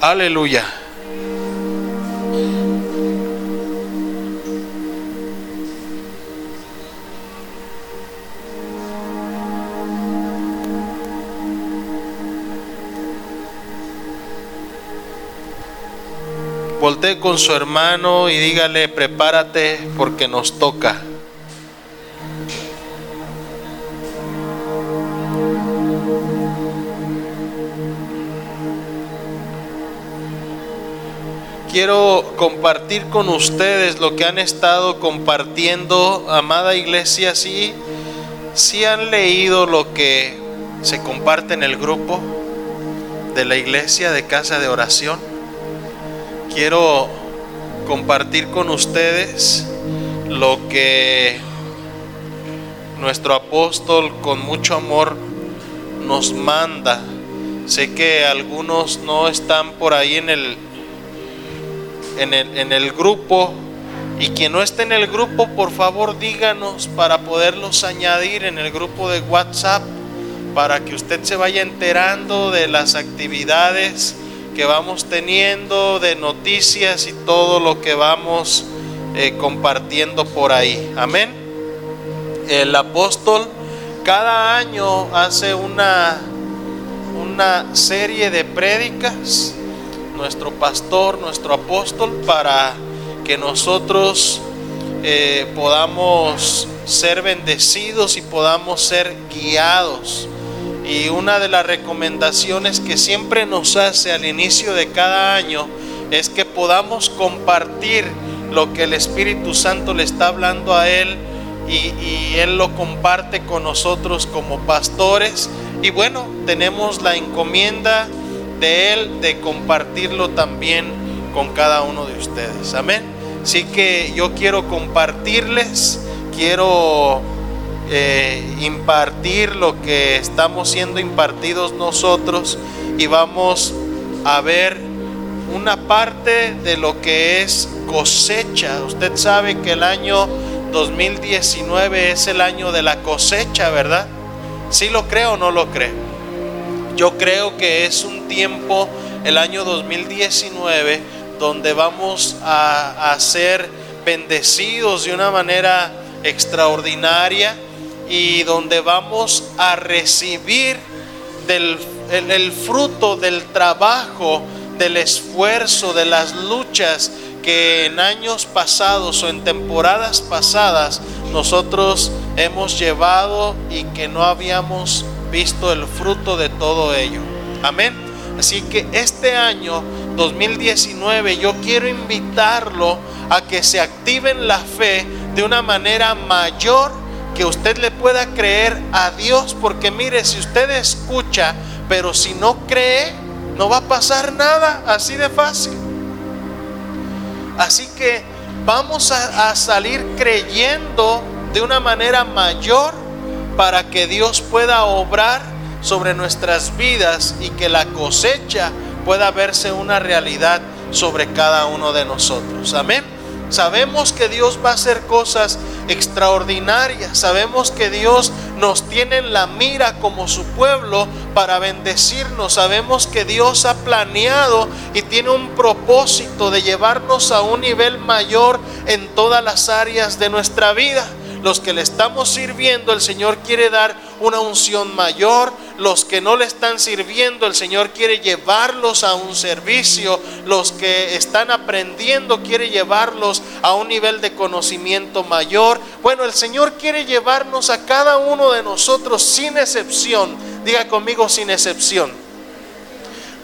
Aleluya. Voltee con su hermano y dígale, prepárate porque nos toca. Quiero compartir con ustedes lo que han estado compartiendo, amada iglesia, si han leído lo que se comparte en el grupo de la iglesia de casa de oración. Quiero compartir con ustedes lo que nuestro apóstol con mucho amor nos manda. Sé que algunos no están por ahí en el en el, en el grupo. Y quien no esté en el grupo, por favor díganos para poderlos añadir en el grupo de WhatsApp, para que usted se vaya enterando de las actividades que vamos teniendo, de noticias y todo lo que vamos eh, compartiendo por ahí. Amén. El apóstol cada año hace una, una serie de prédicas nuestro pastor, nuestro apóstol, para que nosotros eh, podamos ser bendecidos y podamos ser guiados. Y una de las recomendaciones que siempre nos hace al inicio de cada año es que podamos compartir lo que el Espíritu Santo le está hablando a Él y, y Él lo comparte con nosotros como pastores. Y bueno, tenemos la encomienda de Él, de compartirlo también con cada uno de ustedes. Amén. Así que yo quiero compartirles, quiero eh, impartir lo que estamos siendo impartidos nosotros y vamos a ver una parte de lo que es cosecha. Usted sabe que el año 2019 es el año de la cosecha, ¿verdad? ¿Sí lo creo o no lo creo? Yo creo que es un tiempo, el año 2019, donde vamos a, ser bendecidos de una manera extraordinaria y donde vamos a recibir del, el fruto del trabajo, del esfuerzo, de las luchas que en años pasados o en temporadas pasadas nosotros hemos llevado y que no habíamos visto el fruto de todo ello. Amén. Así que este año 2019 yo quiero invitarlo a que se active en la fe de una manera mayor que usted le pueda creer a Dios. Porque mire, si usted escucha, pero si no cree, no va a pasar nada así de fácil. Así que vamos a, a salir creyendo de una manera mayor para que Dios pueda obrar sobre nuestras vidas y que la cosecha pueda verse una realidad sobre cada uno de nosotros. Amén. Sabemos que Dios va a hacer cosas extraordinarias. Sabemos que Dios nos tiene en la mira como su pueblo para bendecirnos. Sabemos que Dios ha planeado y tiene un propósito de llevarnos a un nivel mayor en todas las áreas de nuestra vida los que le estamos sirviendo, el Señor quiere dar una unción mayor. Los que no le están sirviendo, el Señor quiere llevarlos a un servicio. Los que están aprendiendo, quiere llevarlos a un nivel de conocimiento mayor. Bueno, el Señor quiere llevarnos a cada uno de nosotros sin excepción. Diga conmigo sin excepción.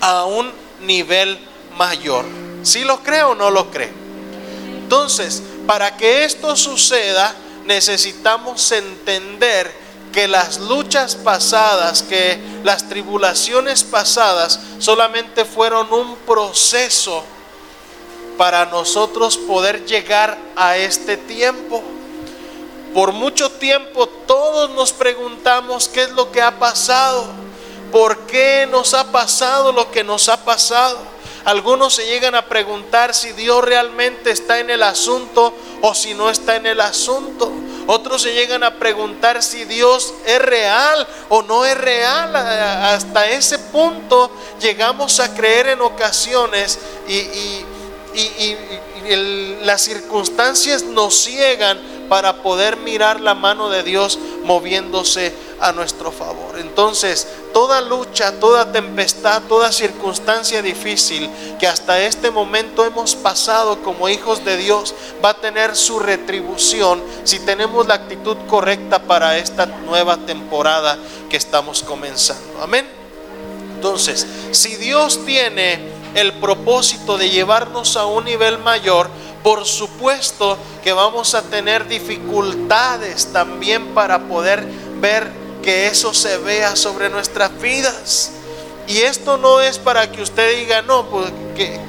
A un nivel mayor. Si lo cree o no lo cree. Entonces, para que esto suceda, necesitamos entender que las luchas pasadas, que las tribulaciones pasadas solamente fueron un proceso para nosotros poder llegar a este tiempo. Por mucho tiempo todos nos preguntamos qué es lo que ha pasado, por qué nos ha pasado lo que nos ha pasado. Algunos se llegan a preguntar si Dios realmente está en el asunto o si no está en el asunto. Otros se llegan a preguntar si Dios es real o no es real. Hasta ese punto llegamos a creer en ocasiones y, las circunstancias nos ciegan para poder mirar la mano de Dios moviéndose a nuestro favor. Entonces, toda lucha, toda tempestad, toda circunstancia difícil que hasta este momento hemos pasado como hijos de Dios va a tener su retribución si tenemos la actitud correcta para esta nueva temporada que estamos comenzando. Amén. Entonces, si Dios tiene el propósito de llevarnos a un nivel mayor, por supuesto que vamos a tener dificultades también para poder ver que eso se vea sobre nuestras vidas. Y esto no es para que usted diga, no, pues que,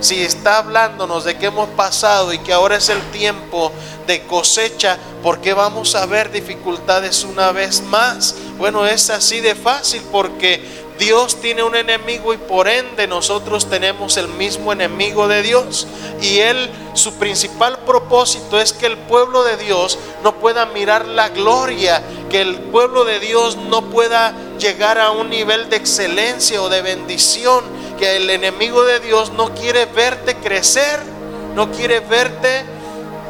si está hablándonos de que hemos pasado y que ahora es el tiempo de cosecha, ¿por qué vamos a ver dificultades una vez más? Bueno, es así de fácil porque Dios tiene un enemigo y por ende nosotros tenemos el mismo enemigo de Dios. Y Él, su principal propósito es que el pueblo de Dios no pueda mirar la gloria, que el pueblo de Dios no pueda llegar a un nivel de excelencia o de bendición, que el enemigo de Dios no quiere verte crecer, no quiere verte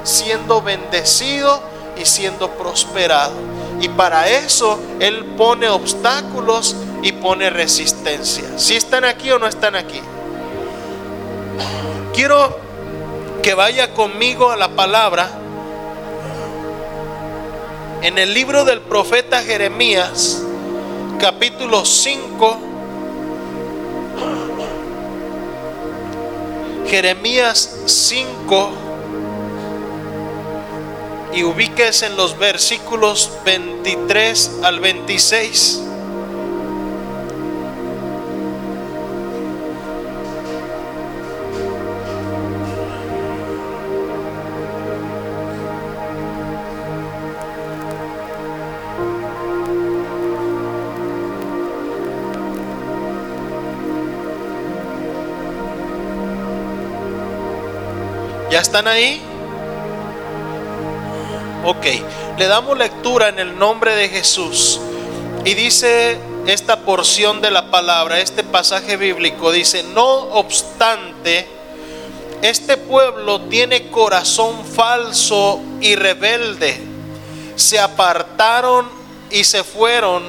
siendo bendecido y siendo prosperado. Y para eso Él pone obstáculos y pone resistencia. Si están aquí o no están aquí. Quiero que vaya conmigo a la palabra en el libro del profeta Jeremías, capítulo 5. Jeremías 5 y ubiques en los versículos 23 al 26. ¿Ya están ahí? Ok, le damos lectura en el nombre de Jesús. Y dice esta porción de la palabra, este pasaje bíblico, dice, no obstante, este pueblo tiene corazón falso y rebelde. Se apartaron y se fueron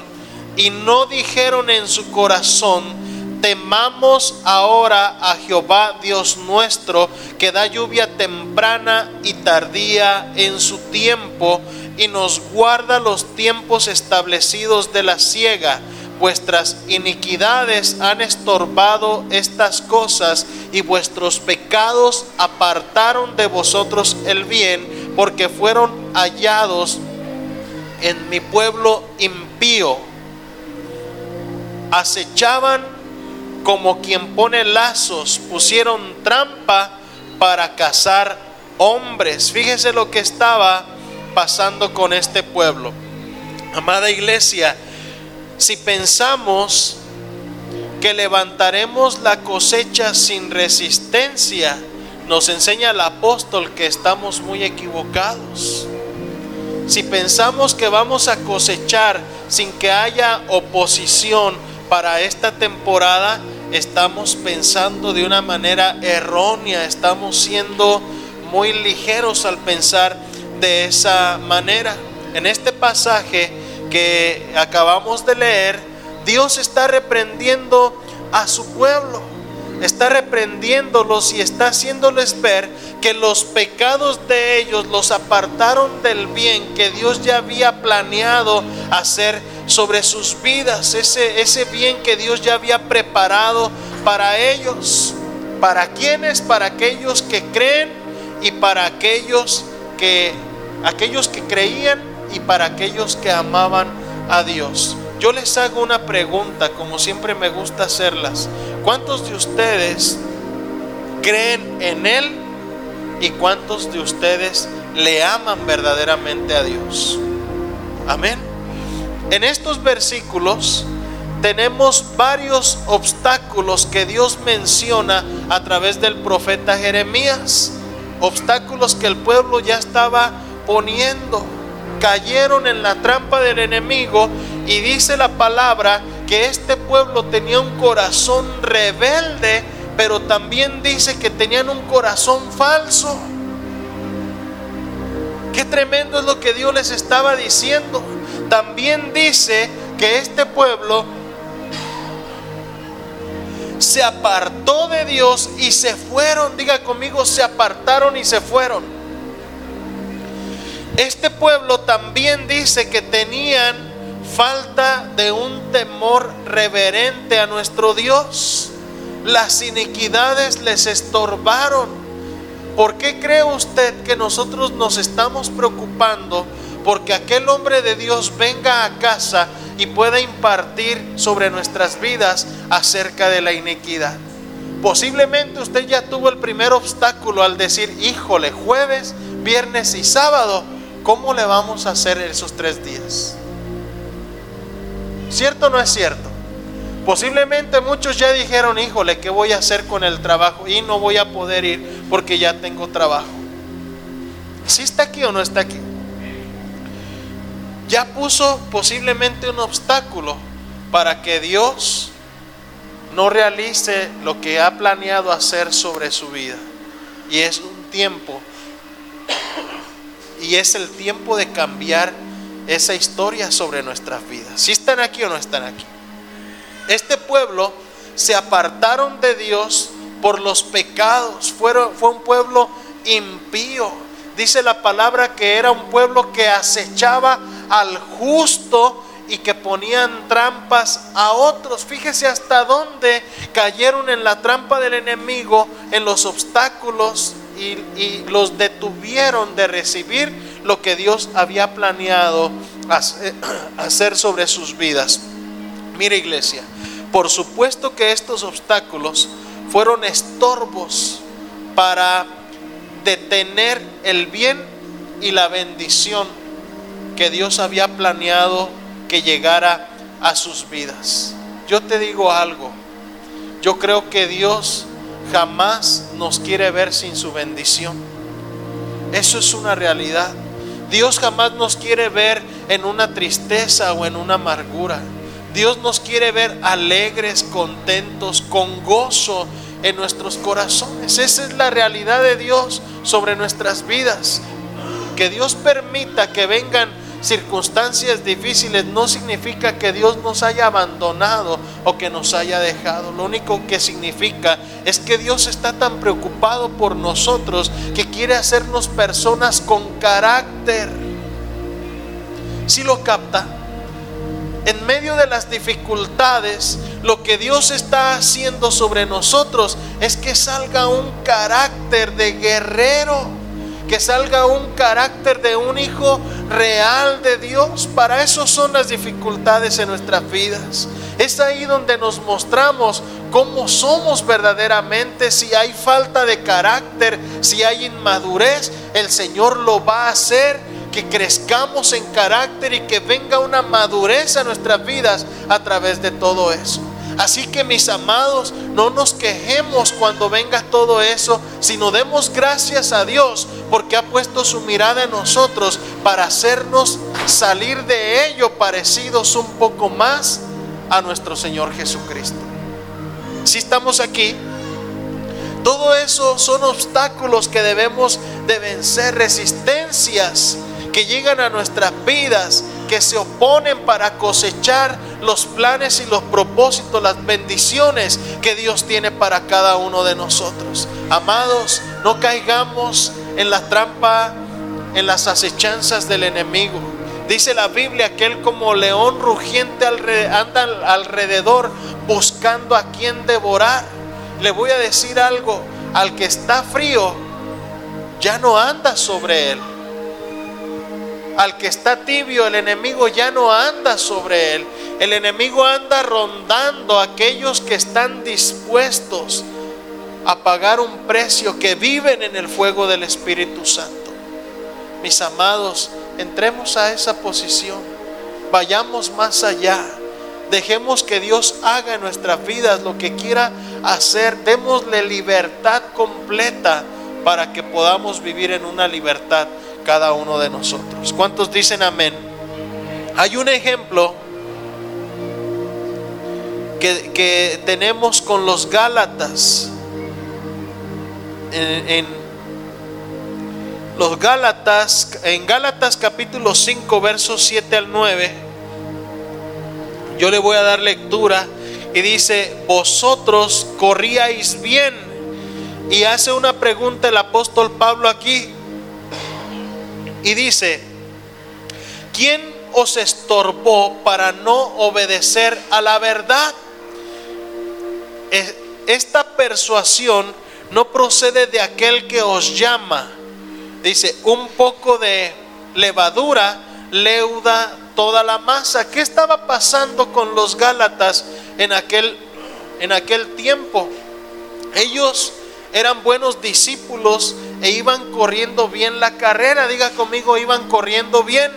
y no dijeron en su corazón, temamos ahora a Jehová Dios nuestro, que da lluvia temprana y tardía en su tiempo, y nos guarda los tiempos establecidos de la siega. Vuestras iniquidades han estorbado estas cosas, y vuestros pecados apartaron de vosotros el bien, porque fueron hallados en mi pueblo impío. Acechaban como quien pone lazos, pusieron trampa para cazar hombres. Fíjese lo que estaba pasando con este pueblo. Amada iglesia, si pensamos que levantaremos la cosecha sin resistencia, nos enseña el apóstol que estamos muy equivocados. Si pensamos que vamos a cosechar sin que haya oposición para esta temporada, estamos pensando de una manera errónea, estamos siendo muy ligeros al pensar de esa manera. En este pasaje que acabamos de leer, Dios está reprendiendo a su pueblo, está reprendiéndolos y está haciéndoles ver que los pecados de ellos los apartaron del bien que Dios ya había planeado hacer sobre sus vidas, ese, ese bien que Dios ya había preparado para ellos. ¿Para quienes? Para aquellos que creen y para aquellos que, aquellos que creían y para aquellos que amaban a Dios. Yo les hago una pregunta, como siempre me gusta hacerlas. ¿Cuántos de ustedes creen en Él y cuántos de ustedes le aman verdaderamente a Dios? Amén. En estos versículos tenemos varios obstáculos que Dios menciona a través del profeta Jeremías. Obstáculos que el pueblo ya estaba poniendo. cayeron en la trampa del enemigo y dice la palabra que este pueblo tenía un corazón rebelde, pero también dice que tenían un corazón falso. Qué tremendo es lo que Dios les estaba diciendo. También dice que este pueblo se apartó de Dios y se fueron. Diga conmigo, se apartaron y se fueron. Este pueblo también dice que tenían falta de un temor reverente a nuestro Dios. Las iniquidades les estorbaron. ¿Por qué cree usted que nosotros nos estamos preocupando porque aquel hombre de Dios venga a casa y pueda impartir sobre nuestras vidas acerca de la iniquidad. Posiblemente usted ya tuvo el primer obstáculo al decir, híjole, jueves, viernes y sábado, ¿cómo le vamos a hacer esos tres días? ¿Cierto o no es cierto? Posiblemente muchos ya dijeron, híjole, ¿qué voy a hacer con el trabajo? Y no voy a poder ir porque ya tengo trabajo. ¿Sí está aquí o no está aquí? ya puso posiblemente un obstáculo para que Dios no realice lo que ha planeado hacer sobre su vida. Y es un tiempo, y es el tiempo de cambiar esa historia sobre nuestras vidas. Si están aquí o no están aquí. Este pueblo se apartaron de Dios por los pecados. Fue un pueblo impío. Dice la palabra que era un pueblo que acechaba al justo y que ponían trampas a otros. Fíjese hasta dónde cayeron en la trampa del enemigo, en los obstáculos y, los detuvieron de recibir lo que Dios había planeado hacer sobre sus vidas. Mira iglesia, por supuesto que estos obstáculos fueron estorbos para detener el bien y la bendición que Dios había planeado que llegara a sus vidas. Yo te digo algo, yo creo que Dios jamás nos quiere ver sin su bendición. Eso es una realidad. Dios jamás nos quiere ver en una tristeza o en una amargura. Dios nos quiere ver alegres, contentos, con gozo en nuestros corazones. Esa es la realidad de Dios sobre nuestras vidas. Que Dios permita que vengan circunstancias difíciles no significa que Dios nos haya abandonado o que nos haya dejado. Lo único que significa es que Dios está tan preocupado por nosotros que quiere hacernos personas con carácter. Si lo capta, en medio de las dificultades, lo que Dios está haciendo sobre nosotros es que salga un carácter de guerrero que salga un carácter de un hijo real de Dios. Para eso son las dificultades en nuestras vidas. Es ahí donde nos mostramos cómo somos verdaderamente. Si hay falta de carácter, si hay inmadurez, el Señor lo va a hacer. Que crezcamos en carácter y que venga una madurez a nuestras vidas a través de todo eso. Así que mis amados, no nos quejemos cuando venga todo eso, sino demos gracias a Dios porque ha puesto su mirada en nosotros para hacernos salir de ello parecidos un poco más a nuestro Señor Jesucristo. Si estamos aquí, todo eso son obstáculos que debemos de vencer, resistencias que llegan a nuestras vidas, que se oponen para cosechar los planes y los propósitos, las bendiciones que Dios tiene para cada uno de nosotros. Amados, no caigamos en la trampa, en las acechanzas del enemigo. Dice la Biblia que él como león rugiente anda alrededor buscando a quien devorar. Le voy a decir algo, al que está frío, ya no anda sobre él al que está tibio, el enemigo ya no anda sobre él. El enemigo anda rondando a aquellos que están dispuestos a pagar un precio, que viven en el fuego del Espíritu Santo. Mis amados, entremos a esa posición. Vayamos más allá. Dejemos que Dios haga en nuestras vidas lo que quiera hacer. Démosle libertad completa para que podamos vivir en una libertad cada uno de nosotros. ¿Cuántos dicen amén? Hay un ejemplo que, tenemos con los Gálatas. En, en, los Gálatas, en Gálatas capítulo 5, versos 7 al 9, yo le voy a dar lectura y dice, vosotros corríais bien. Y hace una pregunta el apóstol Pablo aquí. Y dice, ¿quién os estorbó para no obedecer a la verdad? Esta persuasión no procede de aquel que os llama. Dice, un poco de levadura leuda toda la masa. ¿Qué estaba pasando con los Gálatas en aquel, en aquel tiempo? Ellos eran buenos discípulos e iban corriendo bien la carrera. Diga conmigo, iban corriendo bien.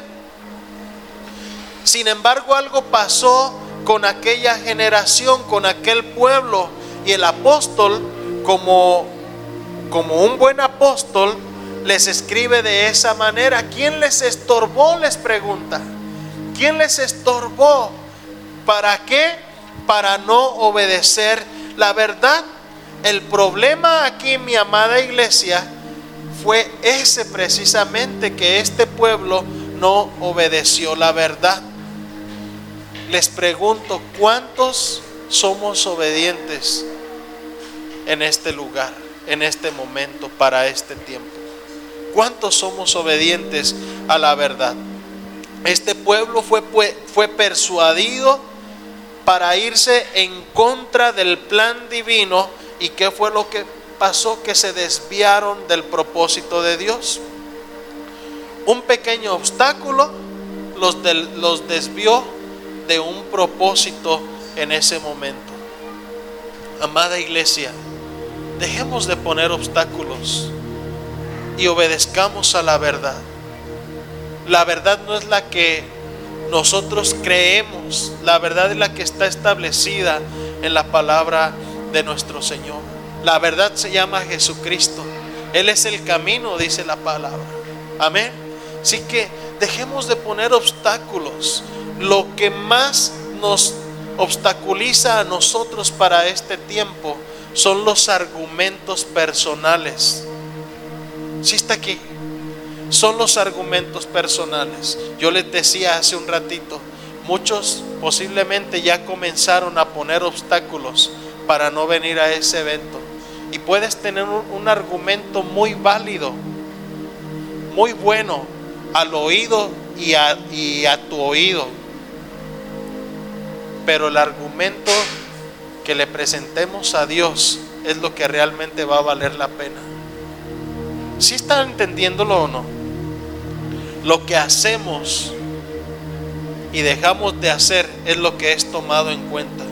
Sin embargo, algo pasó con aquella generación, con aquel pueblo. Y el apóstol, como, como un buen apóstol, les escribe de esa manera. ¿Quién les estorbó? Les pregunta. ¿Quién les estorbó? ¿Para qué? Para no obedecer la verdad. El problema aquí, mi amada iglesia, fue ese precisamente que este pueblo no obedeció la verdad. Les pregunto, ¿cuántos somos obedientes en este lugar, en este momento, para este tiempo? ¿Cuántos somos obedientes a la verdad? Este pueblo fue, fue persuadido para irse en contra del plan divino ¿Y qué fue lo que pasó? Que se desviaron del propósito de Dios. Un pequeño obstáculo los, los desvió de un propósito en ese momento. Amada iglesia, dejemos de poner obstáculos y obedezcamos a la verdad. La verdad no es la que nosotros creemos, la verdad es la que está establecida en la palabra de nuestro Señor. La verdad se llama Jesucristo. Él es el camino, dice la palabra. Amén. Así que dejemos de poner obstáculos. Lo que más nos obstaculiza a nosotros para este tiempo son los argumentos personales. Si está aquí, son los argumentos personales. Yo les decía hace un ratito, muchos posiblemente ya comenzaron a poner obstáculos para no venir a ese evento. Y puedes tener un, argumento muy válido, muy bueno al oído y a, tu oído. Pero el argumento que le presentemos a Dios es lo que realmente va a valer la pena. Si están entendiéndolo o no? Lo que hacemos y dejamos de hacer es lo que es tomado en cuenta.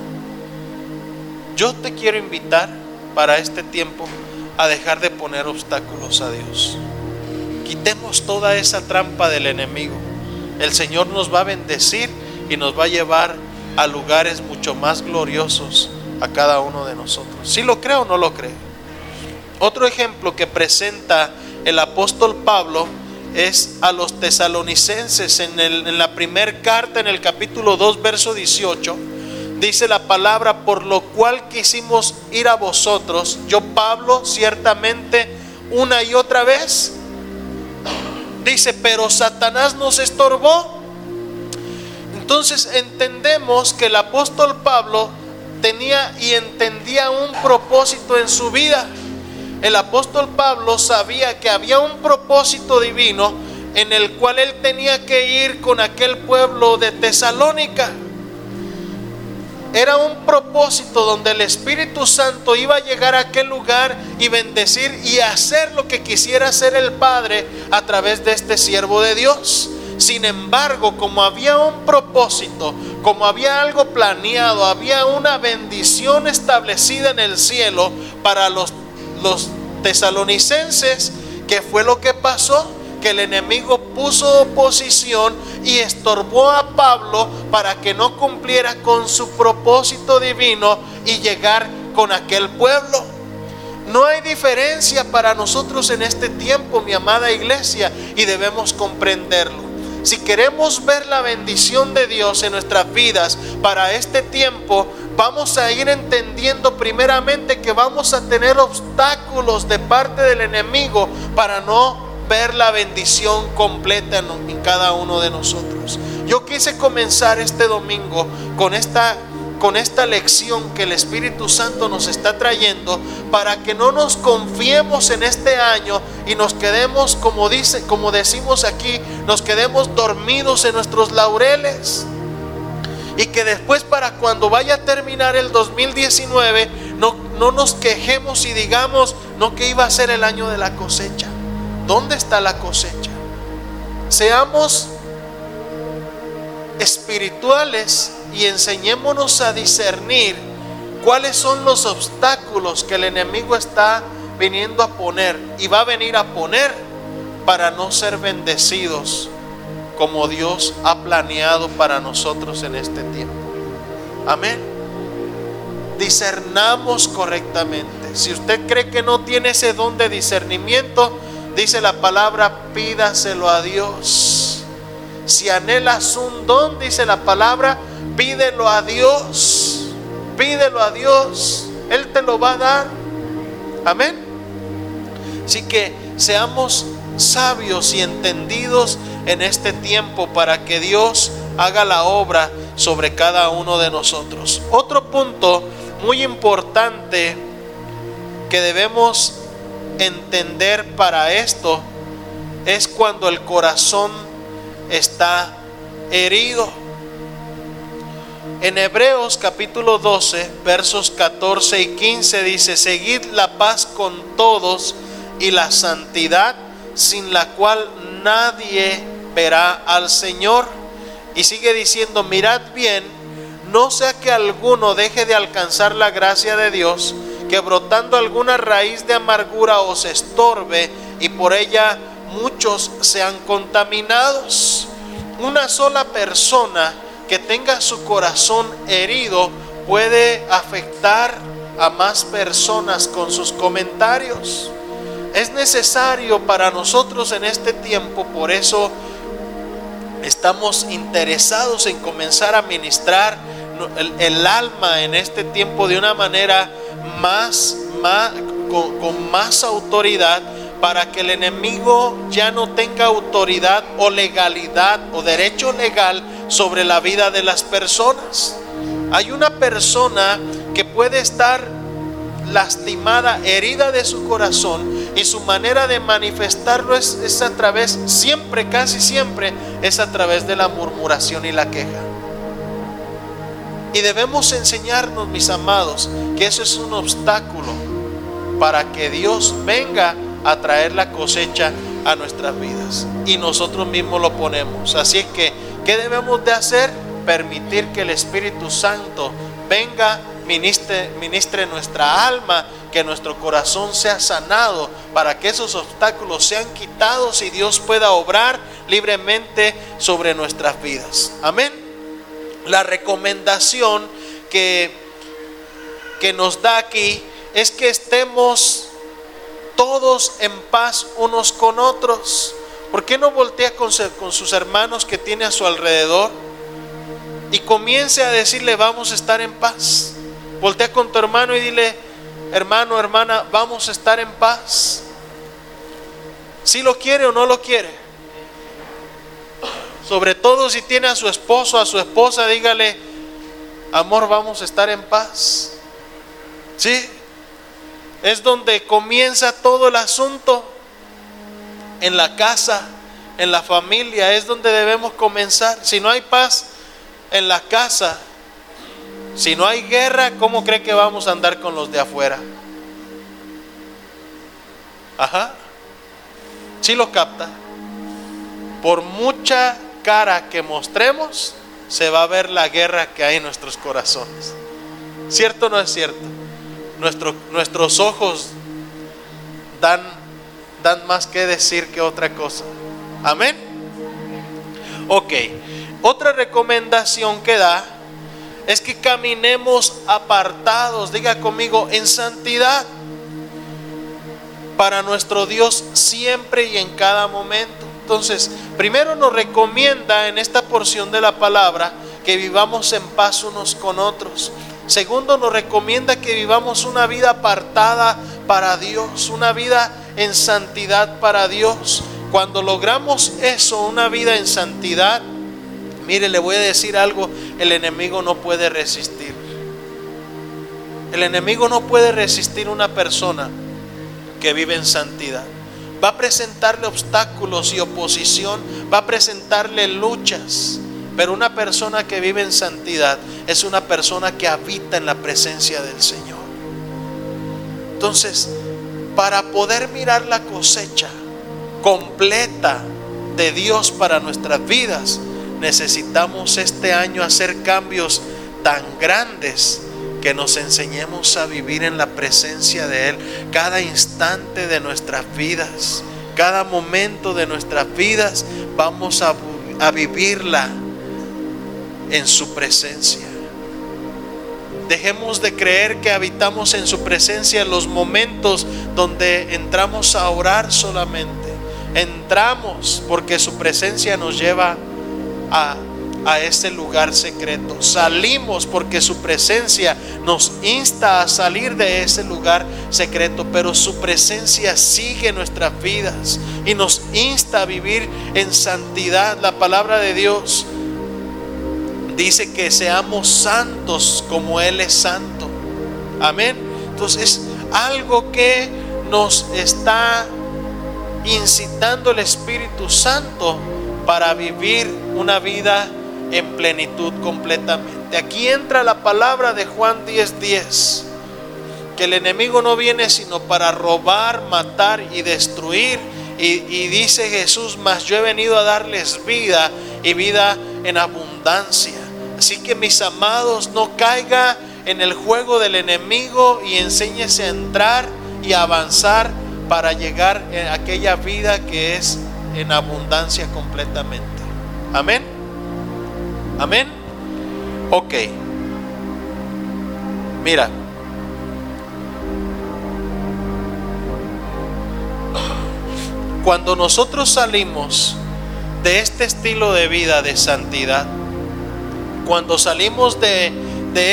Yo te quiero invitar para este tiempo a dejar de poner obstáculos a Dios. Quitemos toda esa trampa del enemigo. El Señor nos va a bendecir y nos va a llevar a lugares mucho más gloriosos a cada uno de nosotros. Si lo creo o no lo creo. Otro ejemplo que presenta el apóstol Pablo es a los tesalonicenses en, la primera carta, en el capítulo 2, verso 18 dice la palabra, por lo cual quisimos ir a vosotros, yo Pablo, ciertamente una y otra vez. Dice, pero Satanás nos estorbó. Entonces entendemos que el apóstol Pablo tenía y entendía un propósito en su vida. El apóstol Pablo sabía que había un propósito divino en el cual él tenía que ir con aquel pueblo de Tesalónica. Era un propósito donde el Espíritu Santo iba a llegar a aquel lugar y bendecir y hacer lo que quisiera hacer el Padre a través de este siervo de Dios. Sin embargo, como había un propósito, como había algo planeado, había una bendición establecida en el cielo para los, tesalonicenses, ¿qué fue lo que pasó? Que el enemigo puso oposición y estorbó a Pablo para que no cumpliera con su propósito divino y llegar con aquel pueblo. No hay diferencia para nosotros en este tiempo, mi amada iglesia, y debemos comprenderlo. Si queremos ver la bendición de Dios en nuestras vidas para este tiempo, vamos a ir entendiendo primeramente que vamos a tener obstáculos de parte del enemigo para no ver la bendición completa en, cada uno de nosotros. Yo quise comenzar este domingo con esta con esta lección que el Espíritu Santo nos está trayendo para que no nos confiemos en este año y nos quedemos como dice, como decimos aquí, nos quedemos dormidos en nuestros laureles. Y que después para cuando vaya a terminar el 2019 no, no nos quejemos y digamos, no que iba a ser el año de la cosecha. ¿Dónde está la cosecha? Seamos espirituales y enseñémonos a discernir cuáles son los obstáculos que el enemigo está viniendo a poner y va a venir a poner para no ser bendecidos como Dios ha planeado para nosotros en este tiempo. Amén. Discernamos correctamente. Si usted cree que no tiene ese don de discernimiento, Dice la palabra, pídaselo a Dios. Si anhelas un don, dice la palabra, pídelo a Dios. Pídelo a Dios. Él te lo va a dar. Amén. Así que seamos sabios y entendidos en este tiempo para que Dios haga la obra sobre cada uno de nosotros. Otro punto muy importante que debemos entender para esto es cuando el corazón está herido. En Hebreos capítulo 12, versos 14 y 15 dice, seguid la paz con todos y la santidad sin la cual nadie verá al Señor. Y sigue diciendo, mirad bien, no sea que alguno deje de alcanzar la gracia de Dios, que brotando alguna raíz de amargura os estorbe y por ella muchos sean contaminados. Una sola persona que tenga su corazón herido puede afectar a más personas con sus comentarios. Es necesario para nosotros en este tiempo, por eso estamos interesados en comenzar a ministrar el, alma en este tiempo de una manera más, más con, más autoridad para que el enemigo ya no tenga autoridad o legalidad o derecho legal sobre la vida de las personas. Hay una persona que puede estar lastimada, herida de su corazón y su manera de manifestarlo es, es a través, siempre, casi siempre, es a través de la murmuración y la queja. Y debemos enseñarnos, mis amados, que eso es un obstáculo para que Dios venga a traer la cosecha a nuestras vidas. Y nosotros mismos lo ponemos. Así es que, ¿qué debemos de hacer? Permitir que el Espíritu Santo venga, ministre, ministre nuestra alma, que nuestro corazón sea sanado, para que esos obstáculos sean quitados y Dios pueda obrar libremente sobre nuestras vidas. Amén la recomendación que, que nos da aquí es que estemos todos en paz unos con otros. ¿Por qué no voltea con, con, sus hermanos que tiene a su alrededor y comience a decirle vamos a estar en paz? Voltea con tu hermano y dile, hermano, hermana, vamos a estar en paz. Si lo quiere o no lo quiere. Sobre todo si tiene a su esposo, a su esposa, dígale, amor, vamos a estar en paz. ¿Sí? Es donde comienza todo el asunto. En la casa, en la familia, es donde debemos comenzar. Si no hay paz en la casa, si no hay guerra, ¿cómo cree que vamos a andar con los de afuera? Ajá. Si lo capta. Por mucha cara que mostremos, se va a ver la guerra que hay en nuestros corazones. ¿Cierto o no es cierto? nuestros ojos dan, dan más que decir que otra cosa. Amén. Ok. Otra recomendación que da es que caminemos apartados, diga conmigo, en santidad. para nuestro Dios siempre y en cada momento. Entonces, primero nos recomienda en esta porción de la palabra que vivamos en paz unos con otros. Segundo, nos recomienda que vivamos una vida apartada para Dios, una vida en santidad para Dios. Cuando logramos eso, una vida en santidad, mire, le voy a decir algo, el enemigo no puede resistir. El enemigo no puede resistir una persona que vive en santidad. Va a presentarle obstáculos y oposición, va a presentarle luchas. Pero una persona que vive en santidad es una persona que habita en la presencia del Señor. Entonces, para poder mirar la cosecha completa de Dios para nuestras vidas, necesitamos este año hacer cambios tan grandes que nos enseñemos a vivir en la presencia de Él cada instante de nuestras vidas, cada momento de nuestras vidas, vamos a, vivirla en su presencia. Dejemos de creer que habitamos en su presencia en los momentos donde entramos a orar solamente. Entramos porque su presencia nos lleva a, a ese lugar secreto. Salimos porque su presencia nos insta a salir de ese lugar secreto. Pero su presencia sigue nuestras vidas y nos insta a vivir en santidad. La palabra de Dios dice que seamos santos como Él es santo. Amén. Entonces es algo que nos está incitando el Espíritu Santo para vivir una vida en plenitud completamente. Aquí entra la palabra de Juan 10:10, 10, que el enemigo no viene sino para robar, matar y destruir. Y, dice Jesús, mas yo he venido a darles vida y vida en abundancia. Así que mis amados, no caiga en el juego del enemigo y enséñese a entrar y avanzar para llegar a aquella vida que es en abundancia completamente. Amén. Amén. Ok. Mira. Cuando nosotros salimos de este estilo de vida de santidad, cuando salimos de,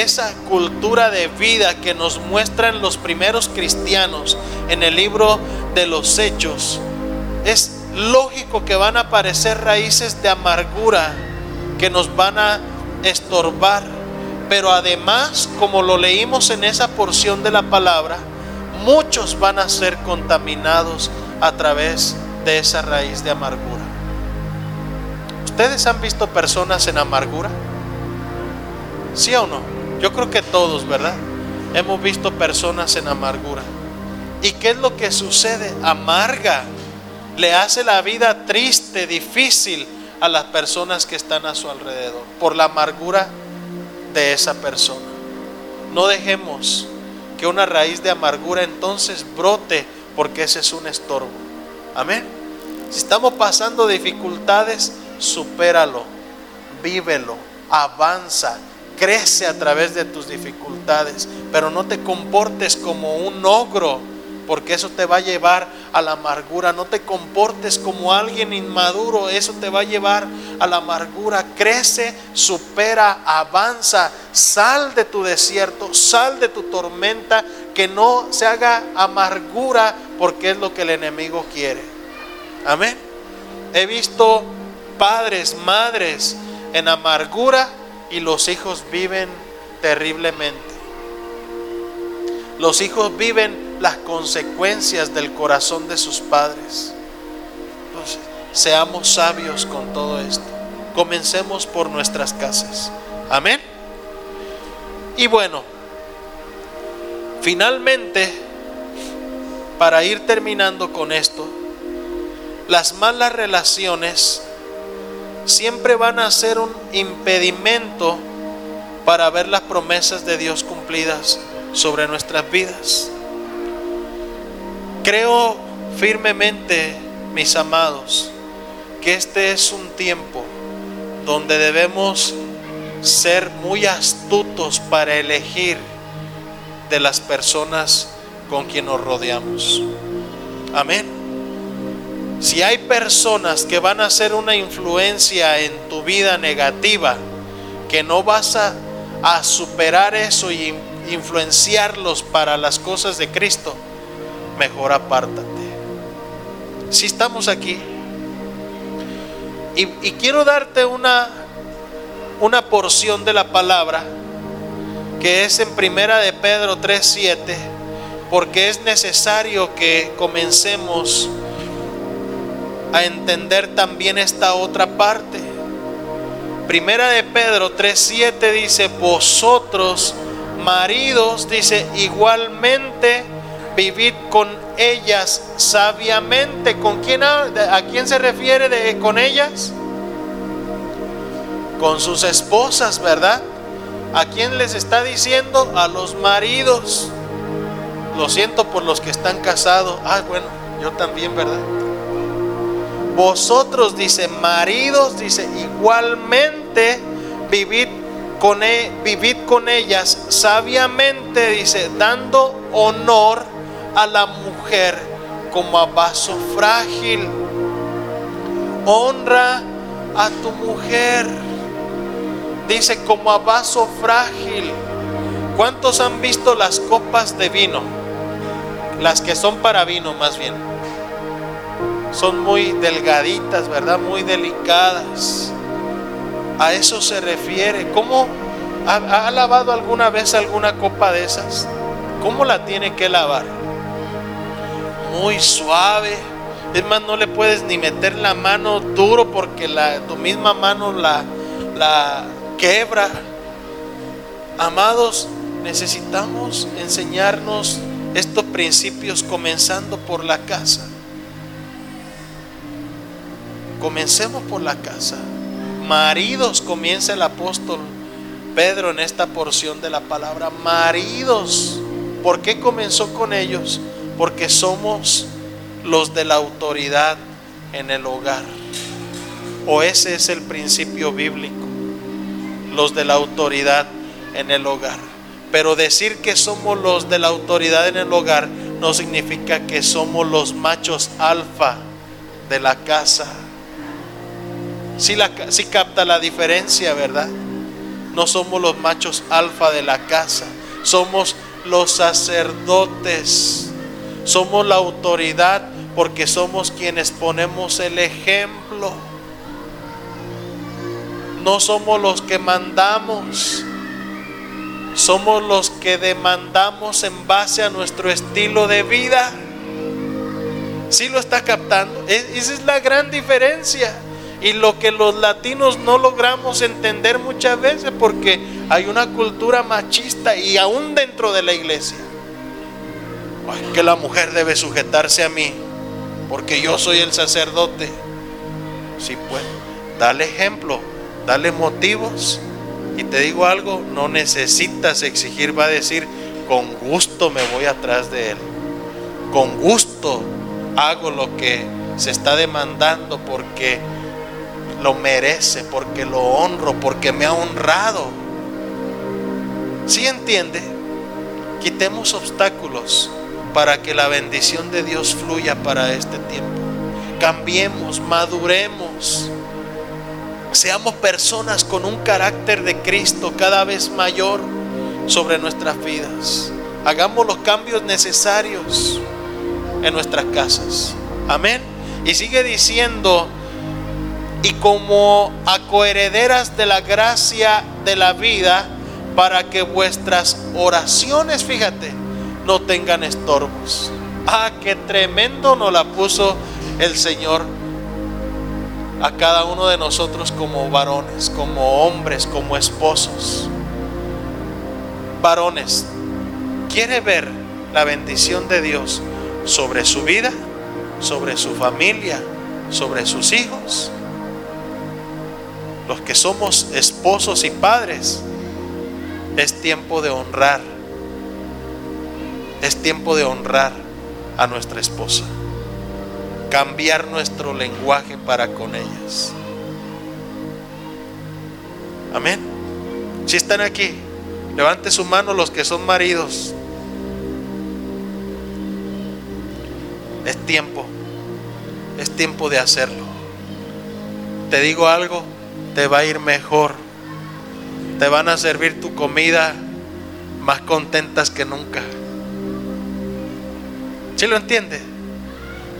esa cultura de vida que nos muestran los primeros cristianos en el libro de los hechos, es lógico que van a aparecer raíces de amargura que nos van a estorbar. Pero además, como lo leímos en esa porción de la palabra, muchos van a ser contaminados a través de esa raíz de amargura. ¿Ustedes han visto personas en amargura? ¿Sí o no? Yo creo que todos, ¿verdad? Hemos visto personas en amargura. ¿Y qué es lo que sucede? Amarga. Le hace la vida triste, difícil a las personas que están a su alrededor por la amargura de esa persona. No dejemos que una raíz de amargura entonces brote porque ese es un estorbo. Amén. Si estamos pasando dificultades, supéralo, vívelo, avanza crece a través de tus dificultades, pero no te comportes como un ogro, porque eso te va a llevar a la amargura. No te comportes como alguien inmaduro, eso te va a llevar a la amargura. Crece, supera, avanza, sal de tu desierto, sal de tu tormenta, que no se haga amargura, porque es lo que el enemigo quiere. Amén. He visto padres, madres en amargura y los hijos viven terriblemente. Los hijos viven las consecuencias del corazón de sus padres. Entonces, seamos sabios con todo esto. Comencemos por nuestras casas. Amén. Y bueno, finalmente, para ir terminando con esto, las malas relaciones siempre van a ser un impedimento para ver las promesas de Dios cumplidas sobre nuestras vidas. Creo firmemente, mis amados, que este es un tiempo donde debemos ser muy astutos para elegir de las personas con quien nos rodeamos. Amén. Si hay personas que van a hacer una influencia en tu vida negativa, que no vas a, a superar eso y influenciarlos para las cosas de Cristo, mejor apártate. Si estamos aquí, y, y quiero darte una, una porción de la palabra que es en Primera de Pedro 3:7, porque es necesario que comencemos a entender también esta otra parte. Primera de Pedro 3:7 dice, "Vosotros maridos dice, igualmente vivid con ellas sabiamente. ¿Con quién a, quién se refiere con ellas? Con sus esposas, ¿verdad? ¿A quién les está diciendo? A los maridos. Lo siento por los que están casados. Ah, bueno, yo también, ¿verdad? Vosotros, dice, maridos, dice, igualmente vivid con, e, vivid con ellas sabiamente, dice, dando honor a la mujer como a vaso frágil. Honra a tu mujer dice como a vaso frágil. ¿Cuántos han visto las copas de vino? Las que son para vino más bien. Son muy delgaditas, ¿verdad? Muy delicadas. A eso se refiere. ¿Cómo ha, lavado alguna vez alguna copa de esas? ¿Cómo la tiene que lavar? Muy suave. Es más, no le puedes ni meter la mano duro porque la, tu misma mano la, la, quebra. Amados, necesitamos enseñarnos estos principios comenzando por la casa. Comencemos por la casa. Maridos, comienza el apóstol Pedro en esta porción de la palabra. Maridos, ¿por qué comenzó con ellos? Porque somos los de la autoridad en el hogar. O ese es el principio bíblico los de la autoridad en el hogar. Pero decir que somos los de la autoridad en el hogar no significa que somos los machos alfa de la casa. Si, capta la diferencia, ¿verdad? No somos los machos alfa de la casa, somos los sacerdotes, somos la autoridad porque somos quienes ponemos el ejemplo no somos los que mandamos, somos los que demandamos en base a nuestro estilo de vida. Si lo está captando? Esa es la gran diferencia. Y lo que los latinos no logramos entender muchas veces porque hay una cultura machista y aún dentro de la iglesia. Que la mujer debe sujetarse a mí porque yo soy el sacerdote. Si puede, dale ejemplo dale motivos. Y te digo algo, no necesitas exigir, va a decir, con gusto me voy atrás de él. Con gusto hago lo que se está demandando porque lo merece, porque lo honro, porque me ha honrado. Si entiende? Quitemos obstáculos para que la bendición de Dios fluya para este tiempo. Cambiemos, maduremos Seamos personas con un carácter de Cristo cada vez mayor sobre nuestras vidas. Hagamos los cambios necesarios en nuestras casas. Amén. Y sigue diciendo, y como acoherederas de la gracia de la vida, para que vuestras oraciones, fíjate, no tengan estorbos. Ah, qué tremendo nos la puso el Señor a cada uno de nosotros como varones, como hombres, como esposos. Varones, ¿quiere ver la bendición de Dios sobre su vida, sobre su familia, sobre sus hijos? Los que somos esposos y padres, es tiempo de honrar. Es tiempo de honrar a nuestra esposa cambiar nuestro lenguaje para con ellas. Amén. Si están aquí, levante su mano los que son maridos. Es tiempo. Es tiempo de hacerlo. Te digo algo, te va a ir mejor. Te van a servir tu comida más contentas que nunca. ¿Sí lo entiendes?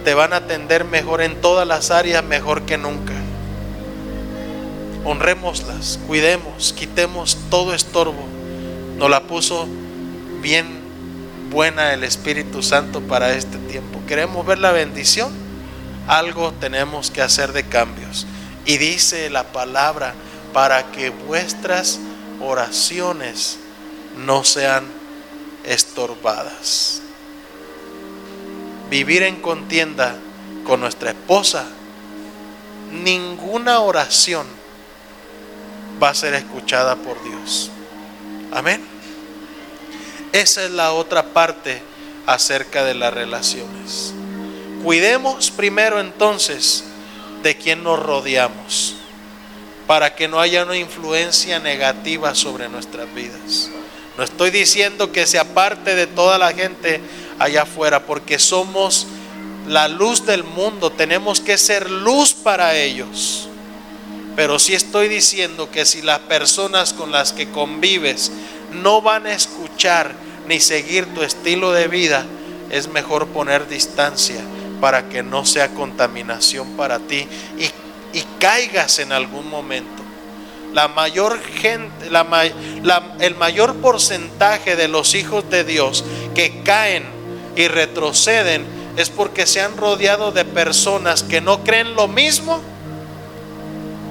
Te van a atender mejor en todas las áreas, mejor que nunca. Honrémoslas, cuidemos, quitemos todo estorbo. Nos la puso bien buena el Espíritu Santo para este tiempo. Queremos ver la bendición. Algo tenemos que hacer de cambios. Y dice la palabra, para que vuestras oraciones no sean estorbadas. Vivir en contienda con nuestra esposa, ninguna oración va a ser escuchada por Dios. Amén. Esa es la otra parte acerca de las relaciones. Cuidemos primero entonces de quien nos rodeamos, para que no haya una influencia negativa sobre nuestras vidas. No estoy diciendo que se aparte de toda la gente allá afuera, porque somos la luz del mundo, tenemos que ser luz para ellos. Pero sí estoy diciendo que si las personas con las que convives no van a escuchar ni seguir tu estilo de vida, es mejor poner distancia para que no sea contaminación para ti y, caigas en algún momento. La mayor gente, el mayor porcentaje de los hijos de Dios que caen y retroceden es porque se han rodeado de personas que no creen lo mismo,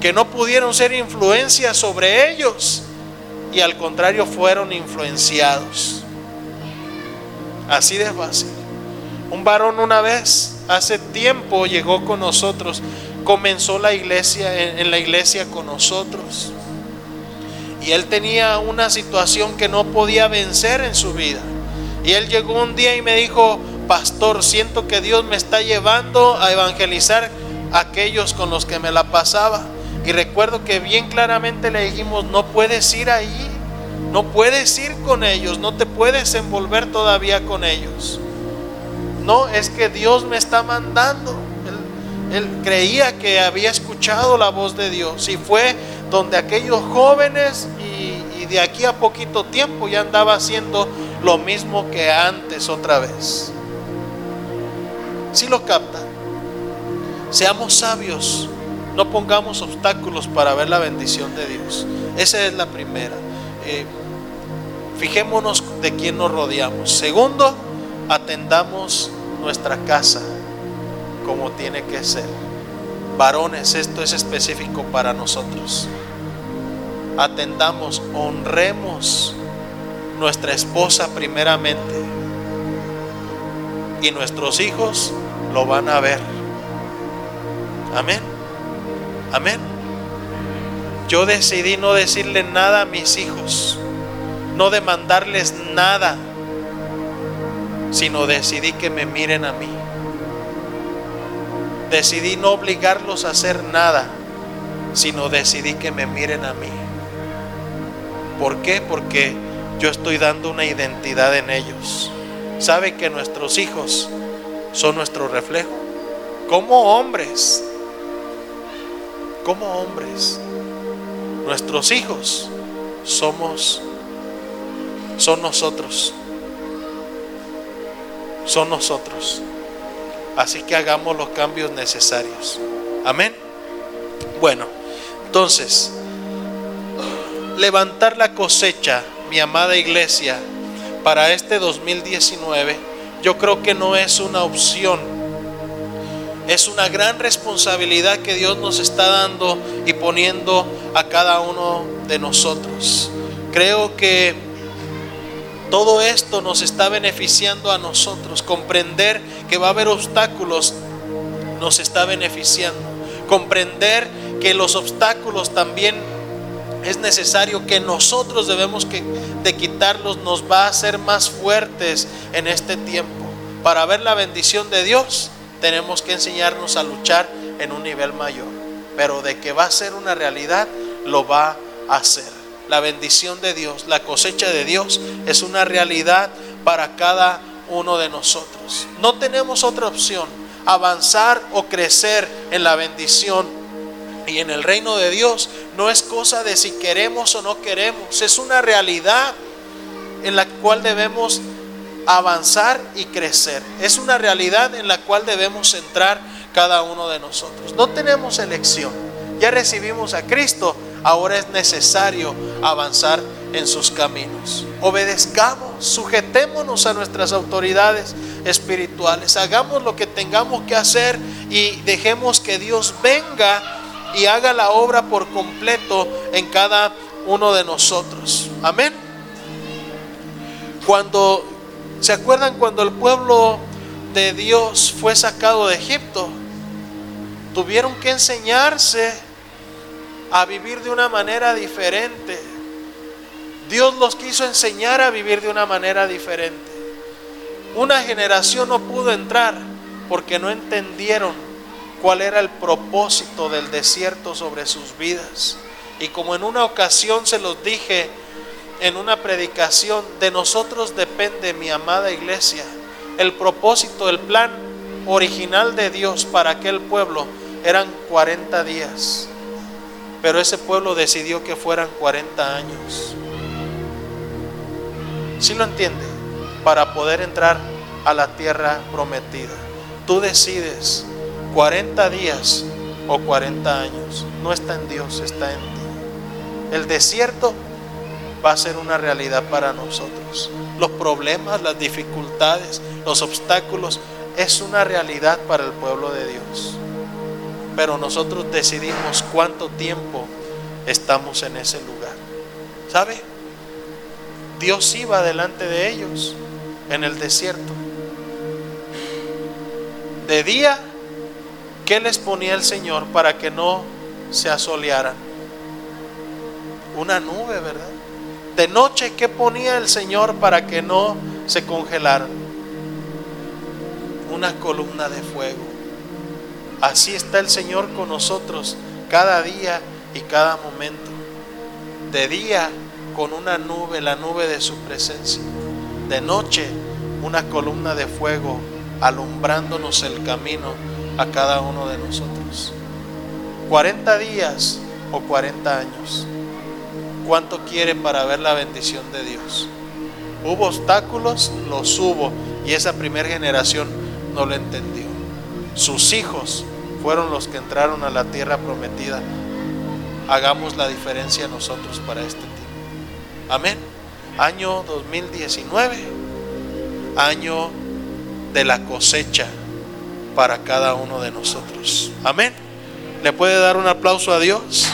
que no pudieron ser influencia sobre ellos y al contrario fueron influenciados. Así de fácil. Un varón una vez, hace tiempo, llegó con nosotros, comenzó la iglesia, en, la iglesia con nosotros. Y él tenía una situación que no podía vencer en su vida. Y él llegó un día y me dijo, pastor, siento que Dios me está llevando a evangelizar a aquellos con los que me la pasaba. Y recuerdo que bien claramente le dijimos, no puedes ir ahí, no puedes ir con ellos, no te puedes envolver todavía con ellos. No, es que Dios me está mandando. Él, creía que había escuchado la voz de Dios y fue donde aquellos jóvenes y, y de aquí a poquito tiempo ya andaba haciendo lo mismo que antes otra vez. Si lo capta, seamos sabios, no pongamos obstáculos para ver la bendición de Dios. Esa es la primera. Eh, fijémonos de quién nos rodeamos. Segundo, atendamos nuestra casa como tiene que ser. Varones, esto es específico para nosotros. Atendamos, honremos nuestra esposa primeramente. Y nuestros hijos lo van a ver. Amén. Amén. Yo decidí no decirle nada a mis hijos, no demandarles nada sino decidí que me miren a mí. Decidí no obligarlos a hacer nada, sino decidí que me miren a mí. ¿Por qué? Porque yo estoy dando una identidad en ellos. ¿Sabe que nuestros hijos son nuestro reflejo? Como hombres, como hombres, nuestros hijos somos, son nosotros son nosotros. Así que hagamos los cambios necesarios. Amén. Bueno, entonces, levantar la cosecha, mi amada iglesia, para este 2019, yo creo que no es una opción. Es una gran responsabilidad que Dios nos está dando y poniendo a cada uno de nosotros. Creo que todo esto nos está beneficiando a nosotros. Comprender que va a haber obstáculos nos está beneficiando. Comprender que los obstáculos también es necesario que nosotros debemos que, de quitarlos nos va a hacer más fuertes en este tiempo. Para ver la bendición de Dios tenemos que enseñarnos a luchar en un nivel mayor. Pero de que va a ser una realidad, lo va a hacer la bendición de Dios, la cosecha de Dios es una realidad para cada uno de nosotros. No tenemos otra opción, avanzar o crecer en la bendición y en el reino de Dios no es cosa de si queremos o no queremos, es una realidad en la cual debemos avanzar y crecer. Es una realidad en la cual debemos entrar cada uno de nosotros. No tenemos elección. Ya recibimos a Cristo, ahora es necesario avanzar en sus caminos. Obedezcamos, sujetémonos a nuestras autoridades espirituales, hagamos lo que tengamos que hacer y dejemos que Dios venga y haga la obra por completo en cada uno de nosotros. Amén. Cuando, ¿se acuerdan cuando el pueblo de Dios fue sacado de Egipto? Tuvieron que enseñarse a vivir de una manera diferente. Dios los quiso enseñar a vivir de una manera diferente. Una generación no pudo entrar porque no entendieron cuál era el propósito del desierto sobre sus vidas. Y como en una ocasión se los dije en una predicación, de nosotros depende, mi amada iglesia, el propósito, el plan original de Dios para aquel pueblo eran 40 días. Pero ese pueblo decidió que fueran 40 años. ¿Sí lo entiende? Para poder entrar a la tierra prometida. Tú decides 40 días o 40 años. No está en Dios, está en ti. El desierto va a ser una realidad para nosotros. Los problemas, las dificultades, los obstáculos, es una realidad para el pueblo de Dios. Pero nosotros decidimos cuánto tiempo estamos en ese lugar. ¿Sabe? Dios iba delante de ellos en el desierto. De día, ¿qué les ponía el Señor para que no se asolearan? Una nube, ¿verdad? De noche, ¿qué ponía el Señor para que no se congelaran? Una columna de fuego. Así está el Señor con nosotros cada día y cada momento. De día, con una nube, la nube de su presencia. De noche, una columna de fuego alumbrándonos el camino a cada uno de nosotros. 40 días o 40 años. ¿Cuánto quiere para ver la bendición de Dios? Hubo obstáculos, los hubo, y esa primera generación no lo entendió. Sus hijos fueron los que entraron a la tierra prometida. Hagamos la diferencia nosotros para este tiempo. Amén. Año 2019, año de la cosecha para cada uno de nosotros. Amén. ¿Le puede dar un aplauso a Dios?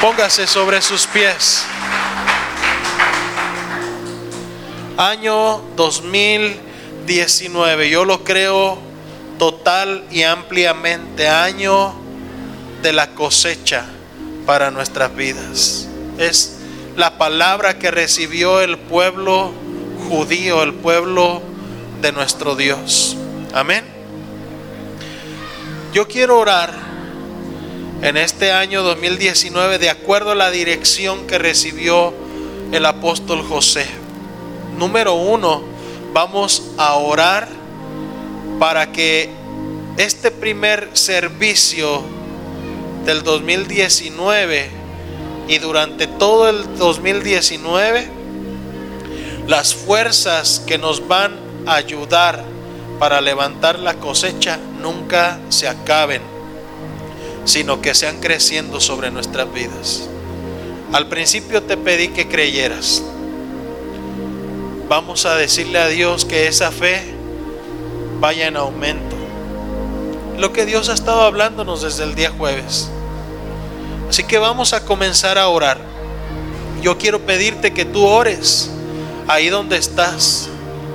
Póngase sobre sus pies. Año 2019, yo lo creo total y ampliamente, año de la cosecha para nuestras vidas. Es la palabra que recibió el pueblo judío, el pueblo de nuestro Dios. Amén. Yo quiero orar en este año 2019 de acuerdo a la dirección que recibió el apóstol José. Número uno, vamos a orar para que este primer servicio del 2019 y durante todo el 2019, las fuerzas que nos van a ayudar para levantar la cosecha nunca se acaben sino que sean creciendo sobre nuestras vidas. Al principio te pedí que creyeras. Vamos a decirle a Dios que esa fe vaya en aumento. Lo que Dios ha estado hablándonos desde el día jueves. Así que vamos a comenzar a orar. Yo quiero pedirte que tú ores ahí donde estás.